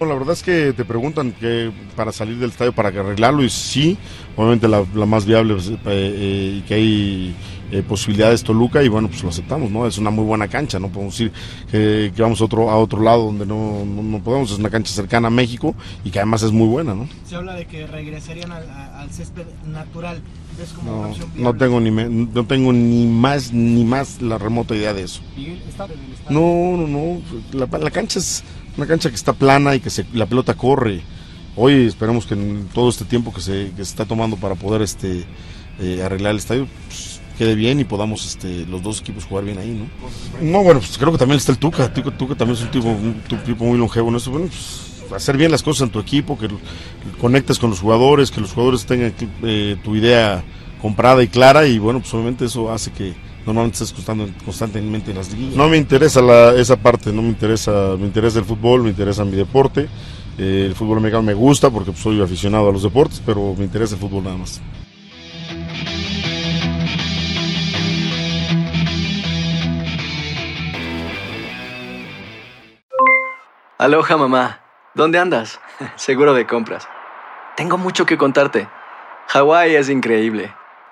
La verdad es que te preguntan que para salir del estadio, para arreglarlo, y sí, obviamente la, la más viable pues, eh, eh, y que hay eh, posibilidades Toluca, y bueno, pues lo aceptamos, ¿no? Es una muy buena cancha, no podemos decir que, vamos a otro, a otro lado donde no, no, no podemos, es una cancha cercana a México y que además es muy buena, ¿no? Se habla de que regresarían al, al césped natural. ¿Ves como una No, opción no tengo ni me- no tengo ni más ni más la remota idea de eso. Miguel, está en el. No, no, no. La, la cancha es una cancha que está plana y que se, la pelota corre. Hoy esperemos que en todo este tiempo que se, que se está tomando para poder este eh, arreglar el estadio pues, quede bien y podamos este, los dos equipos jugar bien ahí, ¿no? No, bueno, pues creo que también está el Tuca. Tuca, también es un tipo, muy longevo. Bueno, pues hacer bien las cosas en tu equipo, que conectes con los jugadores, que los jugadores tengan eh, tu idea comprada y clara y bueno, pues obviamente eso hace que normalmente constando- constantemente en las liguillas. No me interesa la, esa parte, no me interesa, me interesa el fútbol, me interesa mi deporte. Eh, el fútbol americano me gusta porque pues, soy aficionado a los deportes, pero me interesa el fútbol nada más. Aloha mamá, ¿dónde andas? Seguro de compras. Tengo mucho que contarte. Hawái es increíble.